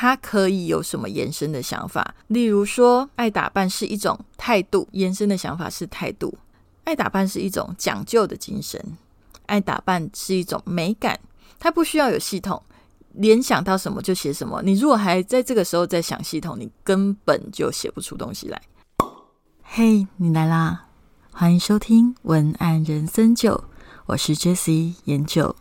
他可以有什么延伸的想法？例如说，爱打扮是一种态度，延伸的想法是态度；爱打扮是一种讲究的精神，爱打扮是一种美感。它不需要有系统，联想到什么就写什么。你如果还在这个时候在想系统，你根本就写不出东西来。嘿，你来啦！欢迎收听文案人生九，我是 Jessie 研究。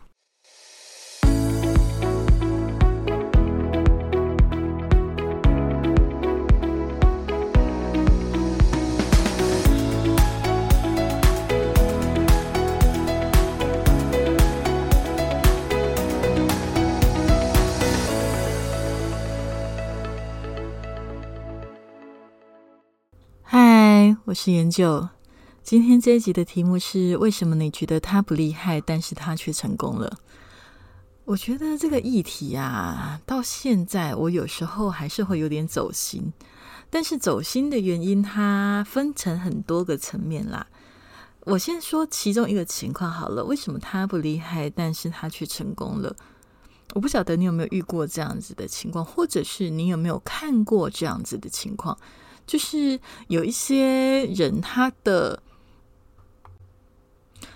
是研究，今天这一集的题目是：为什么你觉得他不厉害，但是他却成功了？我觉得这个议题啊，到现在我有时候还是会有点走心。但是走心的原因，它分成很多个层面啦。我先说其中一个情况好了，为什么他不厉害，但是他却成功了？我不晓得你有没有遇过这样子的情况，或者是你有没有看过这样子的情况？就是有一些人，他的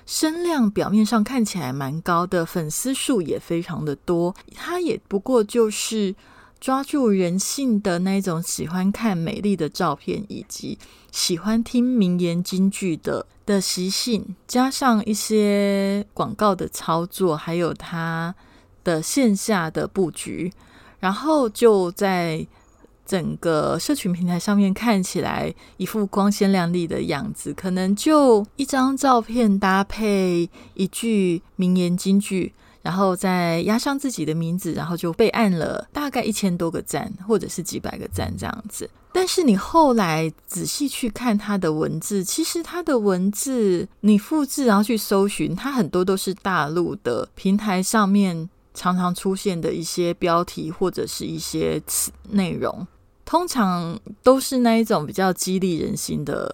声量表面上看起来蛮高的，粉丝数也非常的多，他也不过就是抓住人性的那种喜欢看美丽的照片，以及喜欢听名言金句的的习性，加上一些广告的操作，还有他的线下的布局，然后就在。整个社群平台上面看起来一副光鲜亮丽的样子，可能就一张照片搭配一句名言金句，然后再压上自己的名字，然后就被按了大概一千多个赞，或者是几百个赞这样子。但是你后来仔细去看他的文字，其实他的文字你复制然后去搜寻，他很多都是大陆的平台上面常常出现的一些标题或者是一些词内容。通常都是那一种比较激励人心的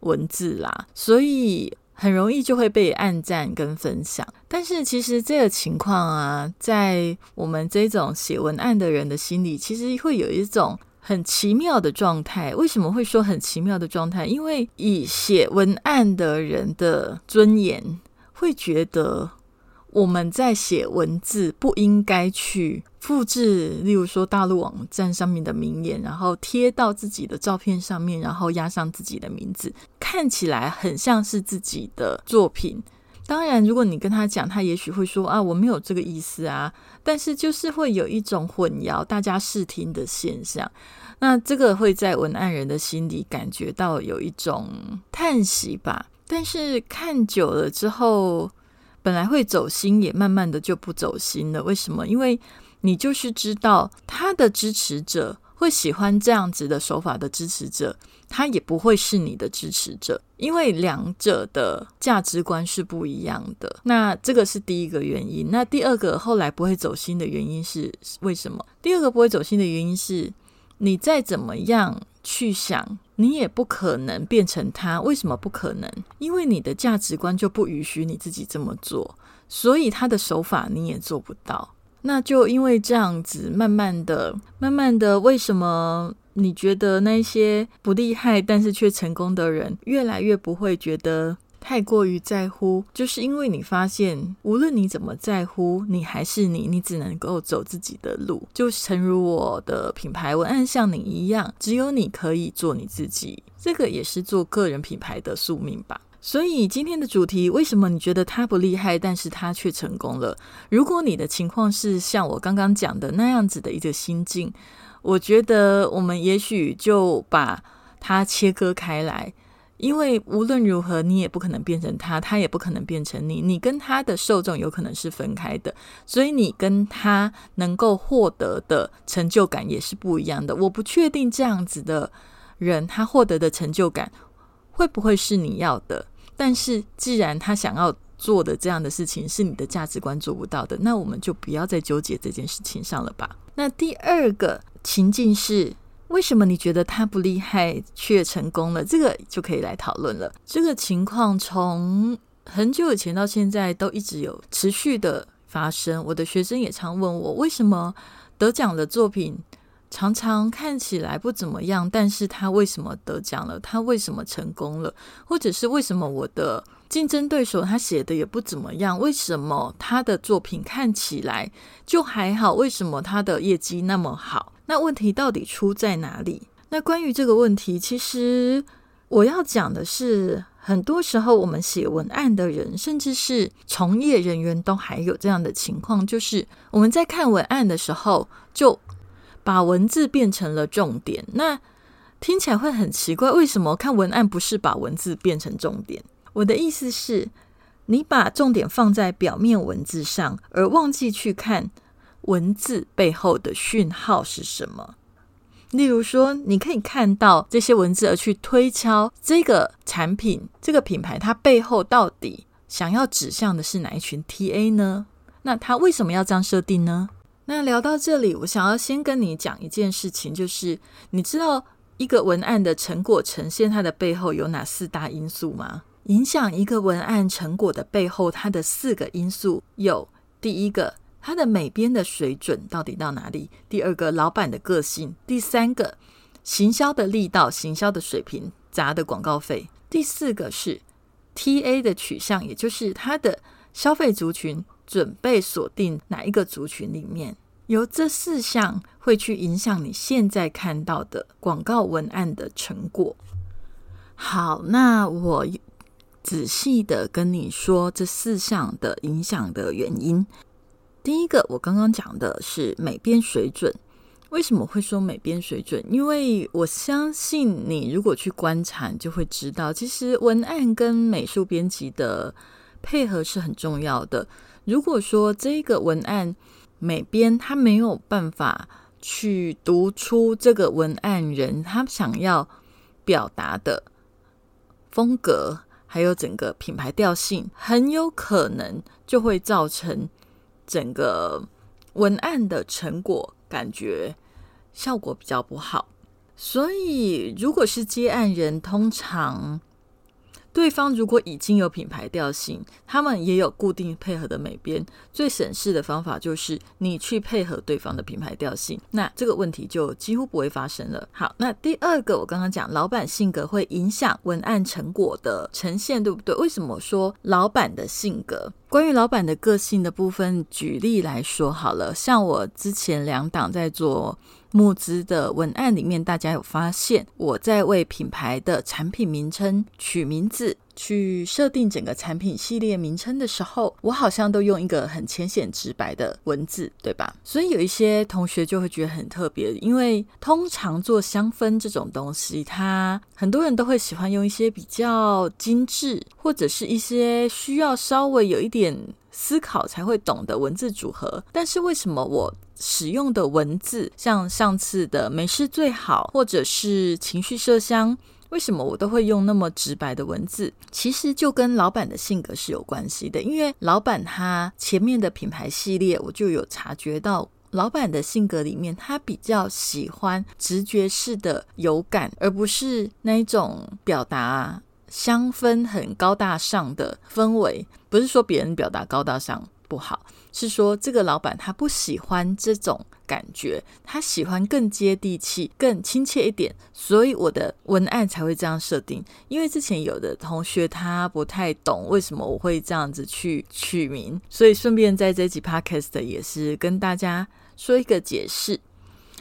文字啦，所以很容易就会被按赞跟分享。但是其实这个情况啊，在我们这种写文案的人的心里，其实会有一种很奇妙的状态。为什么会说很奇妙的状态？因为以写文案的人的尊严，会觉得。我们在写文字，不应该去复制，例如说大陆网站上面的名言，然后贴到自己的照片上面，然后压上自己的名字，看起来很像是自己的作品。当然，如果你跟他讲，他也许会说啊，我没有这个意思啊。但是就是会有一种混淆大家视听的现象。那这个会在文案人的心里感觉到有一种叹息吧。但是看久了之后。本来会走心，也慢慢的就不走心了。为什么？因为你就是知道他的支持者会喜欢这样子的手法的支持者，他也不会是你的支持者，因为两者的价值观是不一样的。那这个是第一个原因。那第二个后来不会走心的原因是为什么？第二个不会走心的原因是你再怎么样。去想，你也不可能变成他。为什么不可能？因为你的价值观就不允许你自己这么做，所以他的手法你也做不到。那就因为这样子，慢慢的、慢慢的，为什么你觉得那些不厉害但是却成功的人，越来越不会觉得？太过于在乎，就是因为你发现，无论你怎么在乎，你还是你，你只能够走自己的路。就诚如我的品牌文案像你一样，只有你可以做你自己，这个也是做个人品牌的宿命吧。所以今天的主题，为什么你觉得他不厉害，但是他却成功了？如果你的情况是像我刚刚讲的那样子的一个心境，我觉得我们也许就把它切割开来。因为无论如何，你也不可能变成他，他也不可能变成你。你跟他的受众有可能是分开的，所以你跟他能够获得的成就感也是不一样的。我不确定这样子的人，他获得的成就感会不会是你要的。但是既然他想要做的这样的事情是你的价值观做不到的，那我们就不要再纠结这件事情上了吧。那第二个情境是。为什么你觉得他不厉害却成功了？这个就可以来讨论了。这个情况从很久以前到现在都一直有持续的发生。我的学生也常问我，为什么得奖的作品常常看起来不怎么样，但是他为什么得奖了？他为什么成功了？或者是为什么我的竞争对手他写的也不怎么样？为什么他的作品看起来就还好？为什么他的业绩那么好？那问题到底出在哪里？那关于这个问题，其实我要讲的是，很多时候我们写文案的人，甚至是从业人员，都还有这样的情况，就是我们在看文案的时候，就把文字变成了重点。那听起来会很奇怪，为什么看文案不是把文字变成重点？我的意思是，你把重点放在表面文字上，而忘记去看文字背后的讯号是什么。例如说，你可以看到这些文字，而去推敲这个产品、这个品牌，它背后到底想要指向的是哪一群 TA 呢？那它为什么要这样设定呢？那聊到这里，我想要先跟你讲一件事情，就是你知道一个文案的成果呈现它的背后有哪四大因素吗？影响一个文案成果的背后，它的四个因素有第一个。它的美编的水准到底到哪里？第二个，老板的个性；第三个，行销的力道、行销的水平、砸的广告费；第四个是 T A 的取向，也就是它的消费族群准备锁定哪一个族群里面。由这四项会去影响你现在看到的广告文案的成果。好，那我仔细的跟你说这四项的影响的原因。第一个，我刚刚讲的是美编水准。为什么会说美编水准？因为我相信你如果去观察，就会知道，其实文案跟美术编辑的配合是很重要的。如果说这个文案美编他没有办法去读出这个文案人他想要表达的风格，还有整个品牌调性，很有可能就会造成。整个文案的成果感觉效果比较不好，所以如果是接案人，通常。对方如果已经有品牌调性，他们也有固定配合的美编，最省事的方法就是你去配合对方的品牌调性，那这个问题就几乎不会发生了。好，那第二个我刚刚讲，老板性格会影响文案成果的呈现，对不对？为什么说老板的性格？关于老板的个性的部分，举例来说好了，像我之前两档在做。募资的文案里面，大家有发现我在为品牌的产品名称取名字、去设定整个产品系列名称的时候，我好像都用一个很浅显直白的文字，对吧？所以有一些同学就会觉得很特别，因为通常做香氛这种东西，它很多人都会喜欢用一些比较精致，或者是一些需要稍微有一点思考才会懂的文字组合。但是为什么我？使用的文字，像上次的“没事最好”或者是“情绪麝香”，为什么我都会用那么直白的文字？其实就跟老板的性格是有关系的。因为老板他前面的品牌系列，我就有察觉到，老板的性格里面，他比较喜欢直觉式的有感，而不是那一种表达香氛很高大上的氛围。不是说别人表达高大上。不好，是说这个老板他不喜欢这种感觉，他喜欢更接地气、更亲切一点，所以我的文案才会这样设定。因为之前有的同学他不太懂为什么我会这样子去取名，所以顺便在这集 podcast 也是跟大家说一个解释。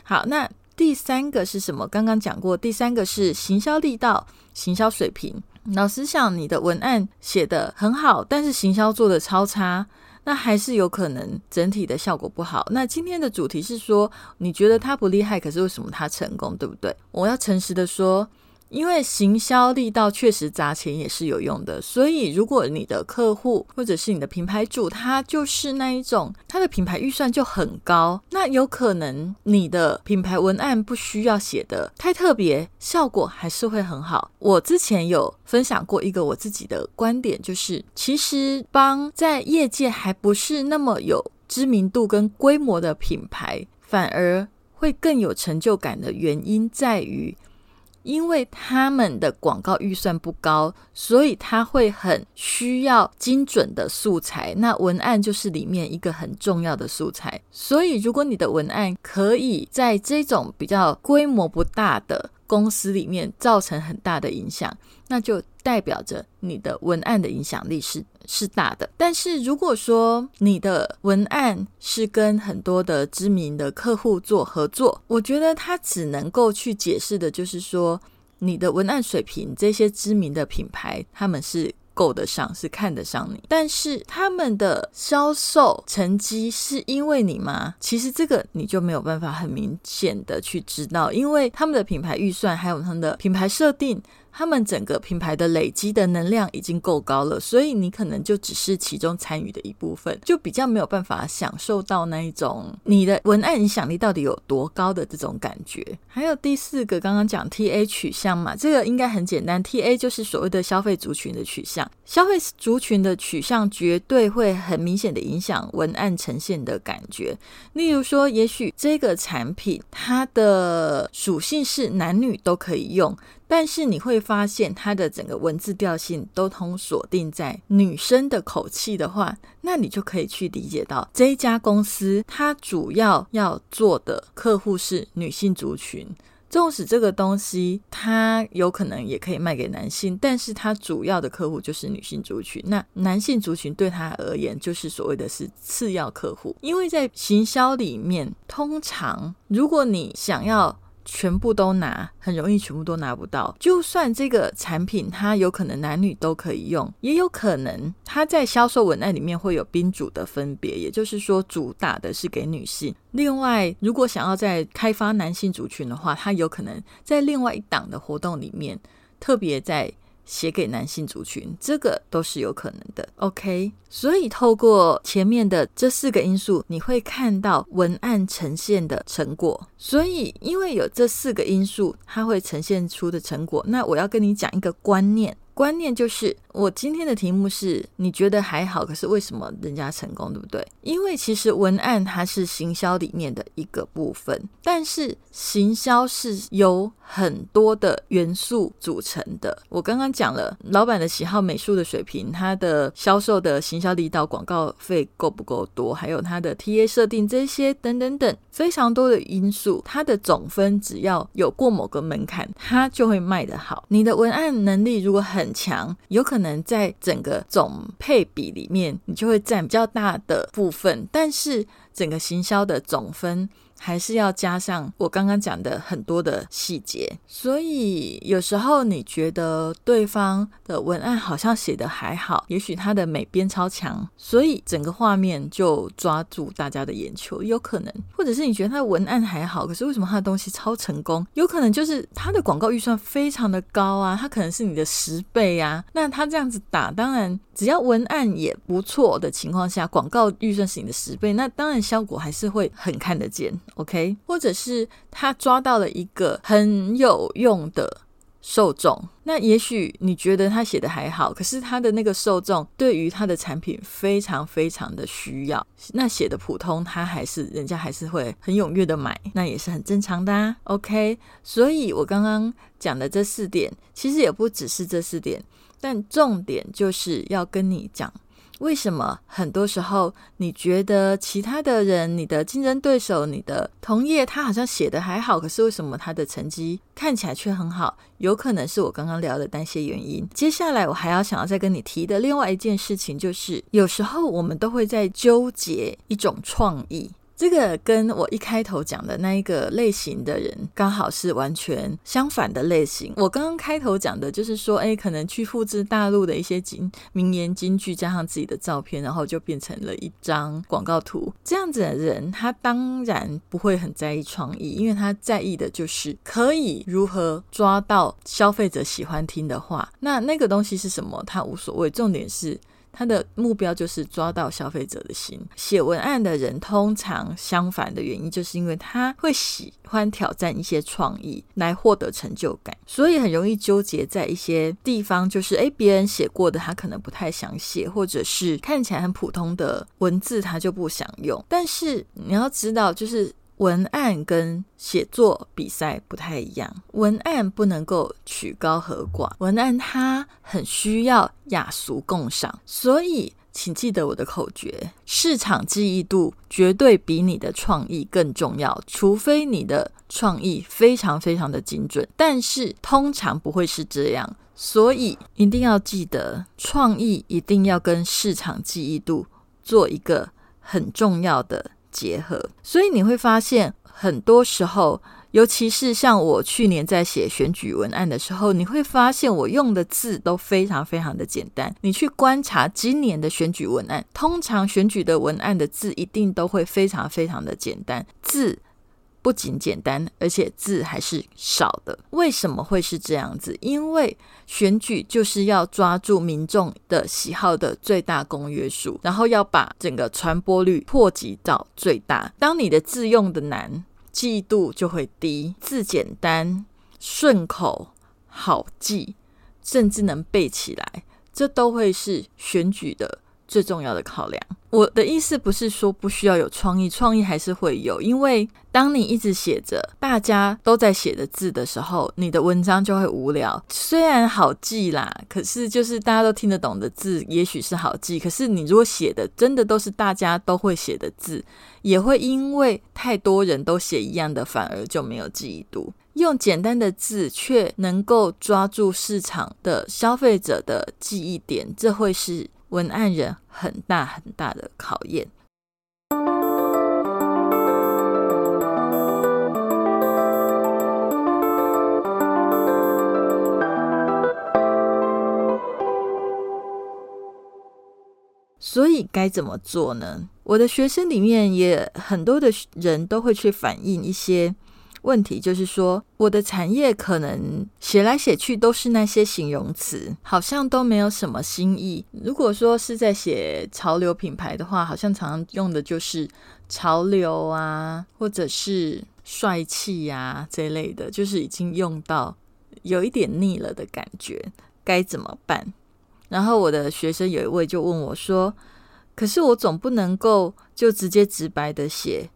好，那第三个是什么？刚刚讲过，第三个是行销力道、行销水平。老实讲，你的文案写的很好，但是行销做的超差。那还是有可能整体的效果不好。那今天的主题是说，你觉得他不厉害，可是为什么他成功，对不对？我要诚实的说。因为行销力道确实砸钱也是有用的，所以如果你的客户或者是你的品牌主，他就是那一种，他的品牌预算就很高，那有可能你的品牌文案不需要写的太特别，效果还是会很好。我之前有分享过一个我自己的观点，就是其实帮在业界还不是那么有知名度跟规模的品牌，反而会更有成就感的原因在于。因为他们的广告预算不高，所以他会很需要精准的素材。那文案就是里面一个很重要的素材。所以，如果你的文案可以在这种比较规模不大的公司里面造成很大的影响，那就代表着你的文案的影响力是是大的。但是如果说你的文案是跟很多的知名的客户做合作，我觉得他只能够去解释的就是说，你的文案水平，这些知名的品牌他们是。够得上是看得上你，但是他们的销售成绩是因为你吗？其实这个你就没有办法很明显的去知道，因为他们的品牌预算还有他们的品牌设定。他们整个品牌的累积的能量已经够高了，所以你可能就只是其中参与的一部分，就比较没有办法享受到那一种你的文案影响力到底有多高的这种感觉。还有第四个，刚刚讲 T A 取向嘛，这个应该很简单，T A 就是所谓的消费族群的取向，消费族群的取向绝对会很明显的影响文案呈现的感觉。例如说，也许这个产品它的属性是男女都可以用。但是你会发现，它的整个文字调性都通锁定在女生的口气的话，那你就可以去理解到这一家公司它主要要做的客户是女性族群。纵使这个东西它有可能也可以卖给男性，但是它主要的客户就是女性族群。那男性族群对他而言就是所谓的是次要客户，因为在行销里面，通常如果你想要。全部都拿，很容易全部都拿不到。就算这个产品它有可能男女都可以用，也有可能它在销售文案里面会有宾主的分别，也就是说主打的是给女性。另外，如果想要在开发男性族群的话，它有可能在另外一档的活动里面特别在。写给男性族群，这个都是有可能的。OK，所以透过前面的这四个因素，你会看到文案呈现的成果。所以，因为有这四个因素，它会呈现出的成果。那我要跟你讲一个观念。观念就是，我今天的题目是你觉得还好，可是为什么人家成功，对不对？因为其实文案它是行销里面的一个部分，但是行销是由很多的元素组成的。我刚刚讲了，老板的喜好、美术的水平、他的销售的行销力道、广告费够不够多，还有他的 TA 设定这些等等等非常多的因素，它的总分只要有过某个门槛，它就会卖得好。你的文案能力如果很强有可能在整个总配比里面，你就会占比较大的部分，但是整个行销的总分。还是要加上我刚刚讲的很多的细节，所以有时候你觉得对方的文案好像写的还好，也许他的美编超强，所以整个画面就抓住大家的眼球，有可能；或者是你觉得他的文案还好，可是为什么他的东西超成功？有可能就是他的广告预算非常的高啊，他可能是你的十倍啊。那他这样子打，当然只要文案也不错的情况下，广告预算是你的十倍，那当然效果还是会很看得见。OK，或者是他抓到了一个很有用的受众，那也许你觉得他写的还好，可是他的那个受众对于他的产品非常非常的需要，那写的普通，他还是人家还是会很踊跃的买，那也是很正常的啊。OK，所以我刚刚讲的这四点，其实也不只是这四点，但重点就是要跟你讲。为什么很多时候你觉得其他的人、你的竞争对手、你的同业，他好像写的还好，可是为什么他的成绩看起来却很好？有可能是我刚刚聊的那些原因。接下来我还要想要再跟你提的另外一件事情，就是有时候我们都会在纠结一种创意。这个跟我一开头讲的那一个类型的人，刚好是完全相反的类型。我刚刚开头讲的就是说，哎，可能去复制大陆的一些金名言金句，加上自己的照片，然后就变成了一张广告图。这样子的人，他当然不会很在意创意，因为他在意的就是可以如何抓到消费者喜欢听的话。那那个东西是什么，他无所谓。重点是。他的目标就是抓到消费者的心。写文案的人通常相反的原因，就是因为他会喜欢挑战一些创意来获得成就感，所以很容易纠结在一些地方，就是诶，别人写过的他可能不太想写，或者是看起来很普通的文字他就不想用。但是你要知道，就是。文案跟写作比赛不太一样，文案不能够曲高和寡，文案它很需要雅俗共赏，所以请记得我的口诀：市场记忆度绝对比你的创意更重要，除非你的创意非常非常的精准，但是通常不会是这样，所以一定要记得，创意一定要跟市场记忆度做一个很重要的。结合，所以你会发现，很多时候，尤其是像我去年在写选举文案的时候，你会发现我用的字都非常非常的简单。你去观察今年的选举文案，通常选举的文案的字一定都会非常非常的简单，字。不仅简单，而且字还是少的。为什么会是这样子？因为选举就是要抓住民众的喜好的最大公约数，然后要把整个传播率破及到最大。当你的字用的难，记忆度就会低；字简单、顺口、好记，甚至能背起来，这都会是选举的。最重要的考量，我的意思不是说不需要有创意，创意还是会有，因为当你一直写着大家都在写的字的时候，你的文章就会无聊。虽然好记啦，可是就是大家都听得懂的字，也许是好记，可是你如果写的真的都是大家都会写的字，也会因为太多人都写一样的，反而就没有记忆度。用简单的字却能够抓住市场的消费者的记忆点，这会是。文案人很大很大的考验，所以该怎么做呢？我的学生里面也很多的人都会去反映一些。问题就是说，我的产业可能写来写去都是那些形容词，好像都没有什么新意。如果说是在写潮流品牌的话，好像常用的就是潮流啊，或者是帅气呀这类的，就是已经用到有一点腻了的感觉，该怎么办？然后我的学生有一位就问我说：“可是我总不能够就直接直白的写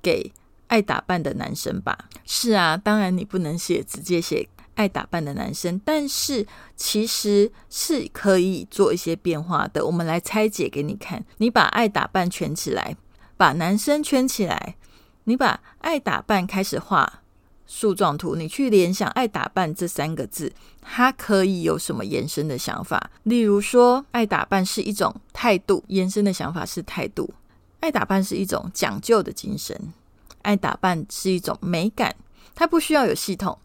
给。”爱打扮的男生吧，是啊，当然你不能写直接写爱打扮的男生，但是其实是可以做一些变化的。我们来拆解给你看，你把爱打扮圈起来，把男生圈起来，你把爱打扮开始画树状图，你去联想爱打扮这三个字，它可以有什么延伸的想法？例如说，爱打扮是一种态度，延伸的想法是态度；爱打扮是一种讲究的精神。爱打扮是一种美感，它不需要有系统，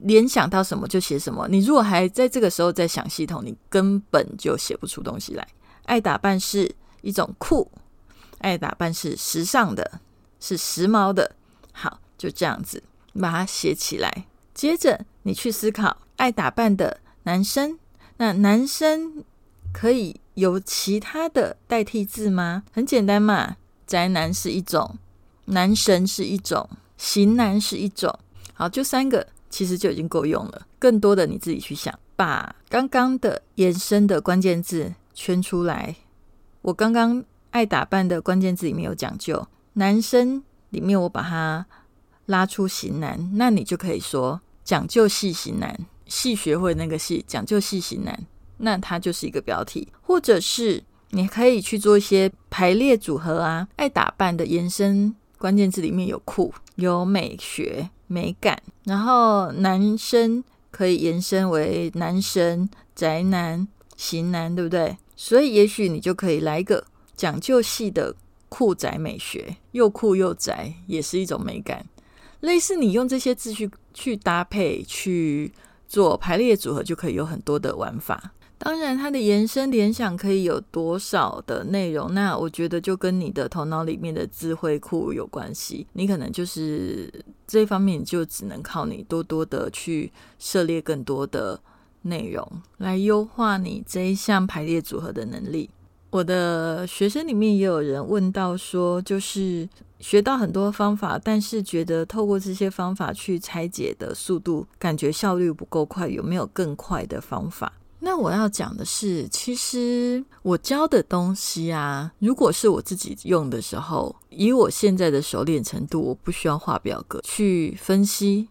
联想到什么就写什么。你如果还在这个时候在想系统，你根本就写不出东西来。爱打扮是一种酷，爱打扮是时尚的，是时髦的。好，就这样子把它写起来。接着你去思考爱打扮的男生，那男生可以有其他的代替字吗？很简单嘛，宅男是一种。男神是一种，型男是一种，好，就三个，其实就已经够用了。更多的你自己去想，把刚刚的延伸的关键字圈出来。我刚刚爱打扮的关键字里面有讲究，男生里面我把它拉出型男，那你就可以说讲究细型男，细学会那个细，讲究细型男，那它就是一个标题，或者是你可以去做一些排列组合啊，爱打扮的延伸。关键字里面有酷、有美学、美感，然后男生可以延伸为男神、宅男、型男，对不对？所以也许你就可以来一个讲究系的酷宅美学，又酷又宅，也是一种美感。类似你用这些字去去搭配去做排列组合，就可以有很多的玩法。当然，它的延伸联想可以有多少的内容？那我觉得就跟你的头脑里面的智慧库有关系。你可能就是这方面，就只能靠你多多的去涉猎更多的内容，来优化你这一项排列组合的能力。我的学生里面也有人问到说，就是学到很多方法，但是觉得透过这些方法去拆解的速度，感觉效率不够快，有没有更快的方法？那我要讲的是，其实我教的东西啊，如果是我自己用的时候，以我现在的熟练程度，我不需要画表格去分析。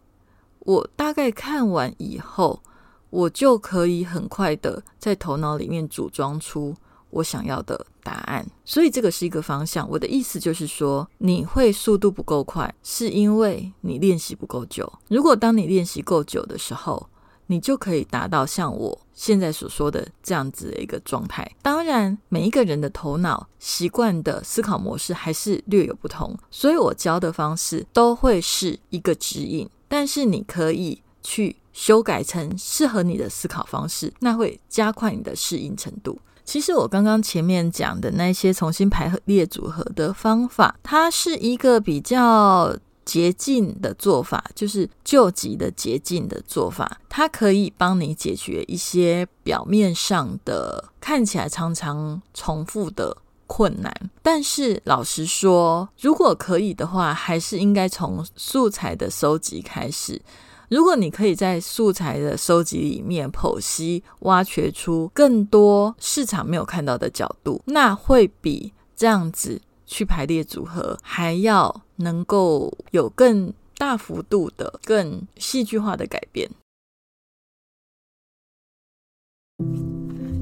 我大概看完以后，我就可以很快的在头脑里面组装出我想要的答案。所以这个是一个方向。我的意思就是说，你会速度不够快，是因为你练习不够久。如果当你练习够久的时候，你就可以达到像我现在所说的这样子的一个状态。当然，每一个人的头脑习惯的思考模式还是略有不同，所以我教的方式都会是一个指引。但是你可以去修改成适合你的思考方式，那会加快你的适应程度。其实我刚刚前面讲的那些重新排列组合的方法，它是一个比较。捷径的做法就是救急的捷径的做法，它可以帮你解决一些表面上的看起来常常重复的困难。但是老实说，如果可以的话，还是应该从素材的收集开始。如果你可以在素材的收集里面剖析、挖掘出更多市场没有看到的角度，那会比这样子。去排列组合，还要能够有更大幅度的、更戏剧化的改变。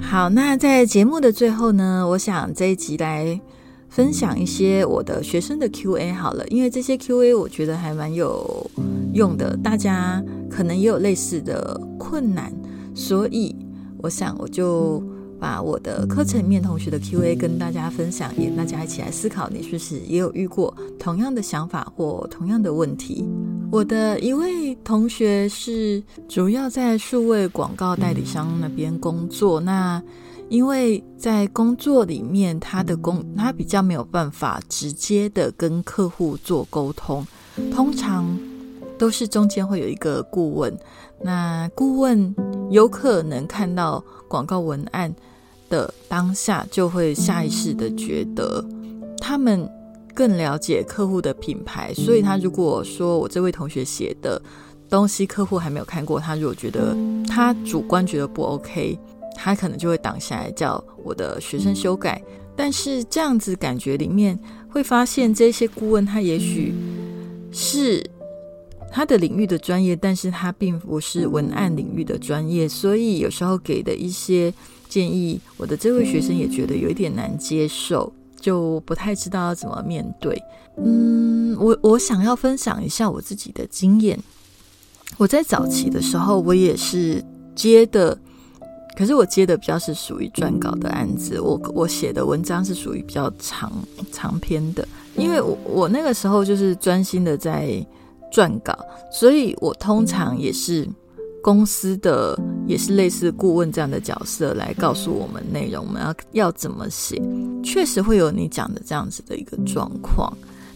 好，那在节目的最后呢，我想这一集来分享一些我的学生的 Q&A 好了，因为这些 Q&A 我觉得还蛮有用的，大家可能也有类似的困难，所以我想我就。把我的课程里面同学的 Q&A 跟大家分享，也大家一起来思考，你是不是也有遇过同样的想法或同样的问题？我的一位同学是主要在数位广告代理商那边工作，那因为在工作里面，他的工他比较没有办法直接的跟客户做沟通，通常都是中间会有一个顾问，那顾问有可能看到广告文案。的当下就会下意识的觉得他们更了解客户的品牌，所以他如果说我这位同学写的东西客户还没有看过，他如果觉得他主观觉得不 OK，他可能就会挡下来叫我的学生修改。但是这样子感觉里面会发现，这些顾问他也许是他的领域的专业，但是他并不是文案领域的专业，所以有时候给的一些。建议我的这位学生也觉得有一点难接受，就不太知道要怎么面对。嗯，我我想要分享一下我自己的经验。我在早期的时候，我也是接的，可是我接的比较是属于撰稿的案子。我我写的文章是属于比较长长篇的，因为我我那个时候就是专心的在撰稿，所以我通常也是。公司的也是类似顾问这样的角色来告诉我们内容，我们要要怎么写，确实会有你讲的这样子的一个状况。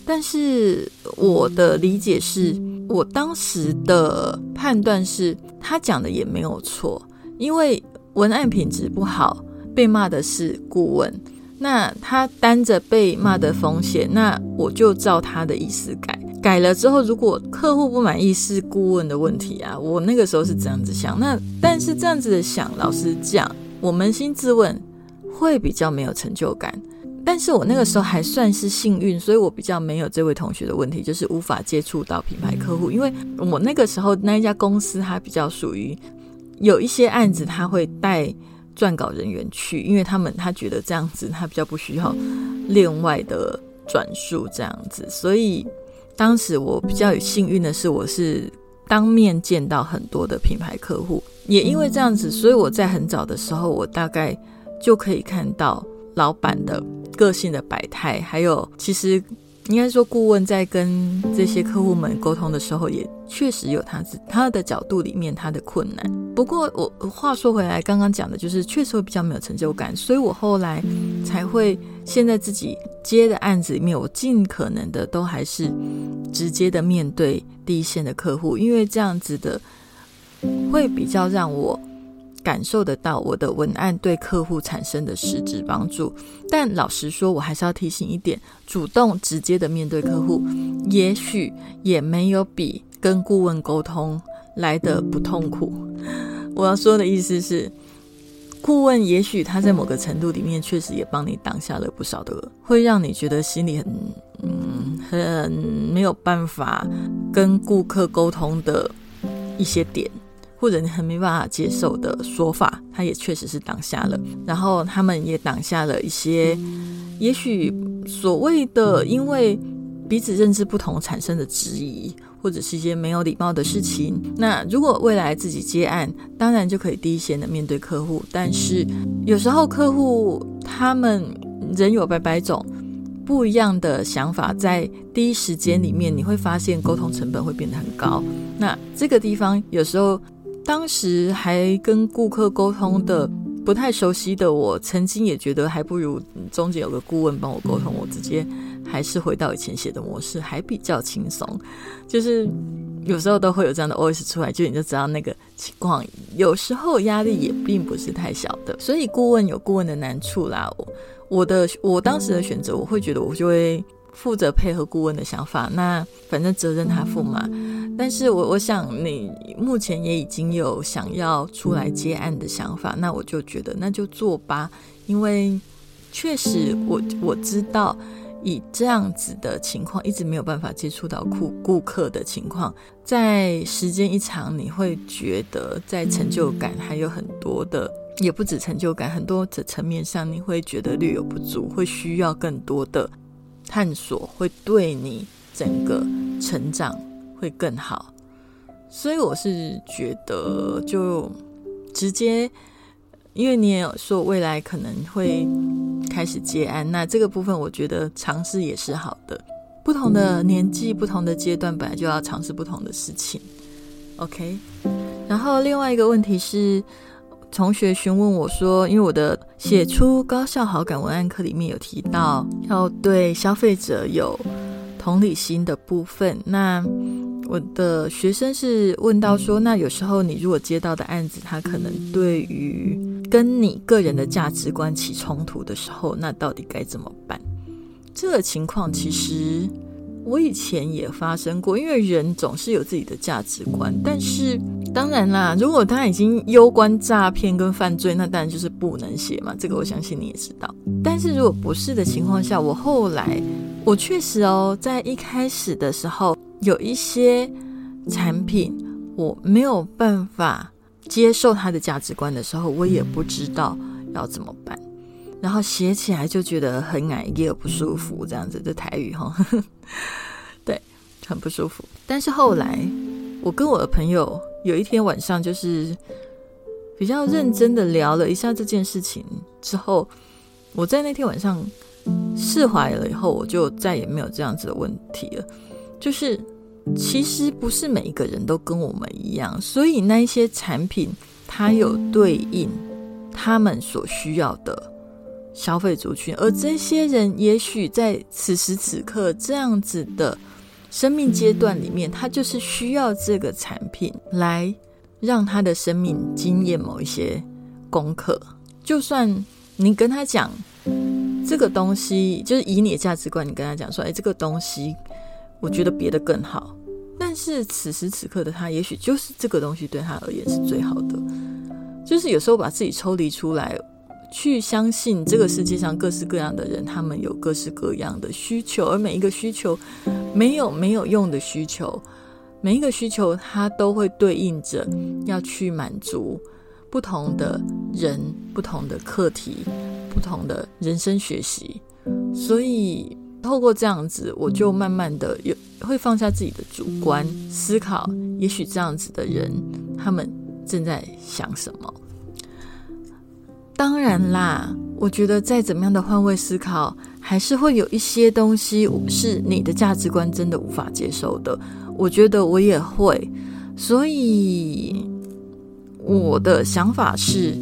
但是我的理解是，我当时的判断是他讲的也没有错，因为文案品质不好，被骂的是顾问，那他担着被骂的风险，那我就照他的意思改。改了之后，如果客户不满意，是顾问的问题啊。我那个时候是这样子想，那但是这样子的想，老实讲，我扪心自问，会比较没有成就感。但是我那个时候还算是幸运，所以我比较没有这位同学的问题，就是无法接触到品牌客户，因为我那个时候那一家公司，它比较属于有一些案子，他会带撰稿人员去，因为他们他觉得这样子他比较不需要另外的转述这样子，所以。当时我比较有幸运的是，我是当面见到很多的品牌客户，也因为这样子，所以我在很早的时候，我大概就可以看到老板的个性的百态，还有其实。应该说，顾问在跟这些客户们沟通的时候，也确实有他自他的角度里面他的困难。不过，我话说回来，刚刚讲的就是确实会比较没有成就感，所以我后来才会现在自己接的案子里面，我尽可能的都还是直接的面对第一线的客户，因为这样子的会比较让我。感受得到我的文案对客户产生的实质帮助，但老实说，我还是要提醒一点：主动直接的面对客户，也许也没有比跟顾问沟通来的不痛苦。我要说的意思是，顾问也许他在某个程度里面确实也帮你挡下了不少的，会让你觉得心里很嗯很没有办法跟顾客沟通的一些点，或者你很没办法接受的说法，他也确实是挡下了。然后他们也挡下了一些，也许所谓的因为彼此认知不同产生的质疑。或者是一些没有礼貌的事情。那如果未来自己接案，当然就可以第一线的面对客户。但是有时候客户他们人有百百种不一样的想法，在第一时间里面，你会发现沟通成本会变得很高。那这个地方有时候当时还跟顾客沟通的不太熟悉的我，曾经也觉得还不如中间有个顾问帮我沟通，我直接。还是回到以前写的模式，还比较轻松。就是有时候都会有这样的 OS 出来，就你就知道那个情况。有时候压力也并不是太小的，所以顾问有顾问的难处啦。我我的我当时的选择，我会觉得我就会负责配合顾问的想法，那反正责任他负嘛。但是我我想你目前也已经有想要出来接案的想法，那我就觉得那就做吧，因为确实我我知道。以这样子的情况，一直没有办法接触到顾顾客的情况，在时间一长，你会觉得在成就感还有很多的，也不止成就感，很多的层面上，你会觉得略有不足，会需要更多的探索，会对你整个成长会更好。所以我是觉得，就直接。因为你也有说未来可能会开始接案，那这个部分我觉得尝试也是好的。不同的年纪、不同的阶段，本来就要尝试不同的事情。OK，然后另外一个问题是，同学询问我说，因为我的写出高效好感文案课里面有提到要对消费者有同理心的部分，那。我的学生是问到说，那有时候你如果接到的案子，他可能对于跟你个人的价值观起冲突的时候，那到底该怎么办？这个情况其实我以前也发生过，因为人总是有自己的价值观。但是当然啦，如果他已经攸关诈骗跟犯罪，那当然就是不能写嘛。这个我相信你也知道。但是如果不是的情况下，我后来我确实哦，在一开始的时候。有一些产品我没有办法接受它的价值观的时候，我也不知道要怎么办，然后写起来就觉得很矮也不舒服，这样子的台语哈，对，很不舒服。但是后来我跟我的朋友有一天晚上就是比较认真的聊了一下这件事情之后，我在那天晚上释怀了以后，我就再也没有这样子的问题了，就是。其实不是每一个人都跟我们一样，所以那一些产品它有对应他们所需要的消费族群，而这些人也许在此时此刻这样子的生命阶段里面，他就是需要这个产品来让他的生命经验某一些功课。就算你跟他讲这个东西，就是以你的价值观，你跟他讲说，哎，这个东西。我觉得别的更好，但是此时此刻的他，也许就是这个东西对他而言是最好的。就是有时候把自己抽离出来，去相信这个世界上各式各样的人，他们有各式各样的需求，而每一个需求没有没有用的需求，每一个需求它都会对应着要去满足不同的人、不同的课题、不同的人生学习，所以。透过这样子，我就慢慢的有会放下自己的主观思考，也许这样子的人，他们正在想什么？当然啦，我觉得再怎么样的换位思考，还是会有一些东西是你的价值观真的无法接受的。我觉得我也会，所以我的想法是。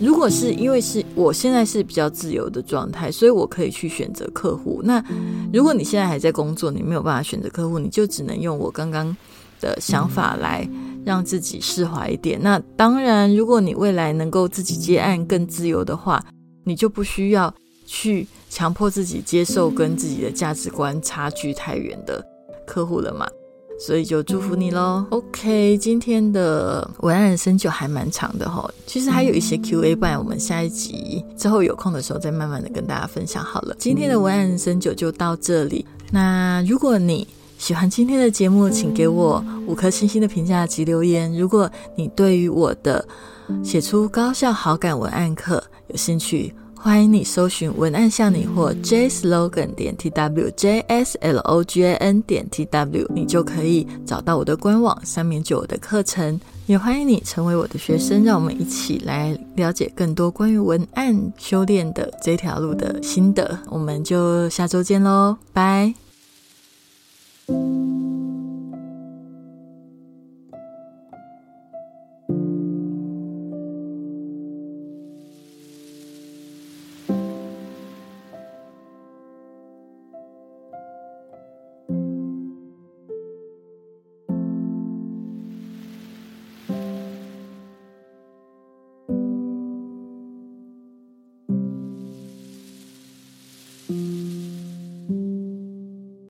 如果是因为是我现在是比较自由的状态，所以我可以去选择客户。那如果你现在还在工作，你没有办法选择客户，你就只能用我刚刚的想法来让自己释怀一点。那当然，如果你未来能够自己接案更自由的话，你就不需要去强迫自己接受跟自己的价值观差距太远的客户了嘛。所以就祝福你喽。OK，今天的文案人生就还蛮长的哈，其实还有一些 Q&A，不然我们下一集之后有空的时候再慢慢的跟大家分享好了。今天的文案人生九就到这里。那如果你喜欢今天的节目，请给我五颗星星的评价及留言。如果你对于我的写出高效好感文案课有兴趣，欢迎你搜寻文案向你或 jslogan 点 twjslogan 点 tw 你就可以找到我的官网上面就有我的课程也欢迎你成为我的学生让我们一起来了解更多关于文案修炼的这条路的心得。我们就下周见喽拜。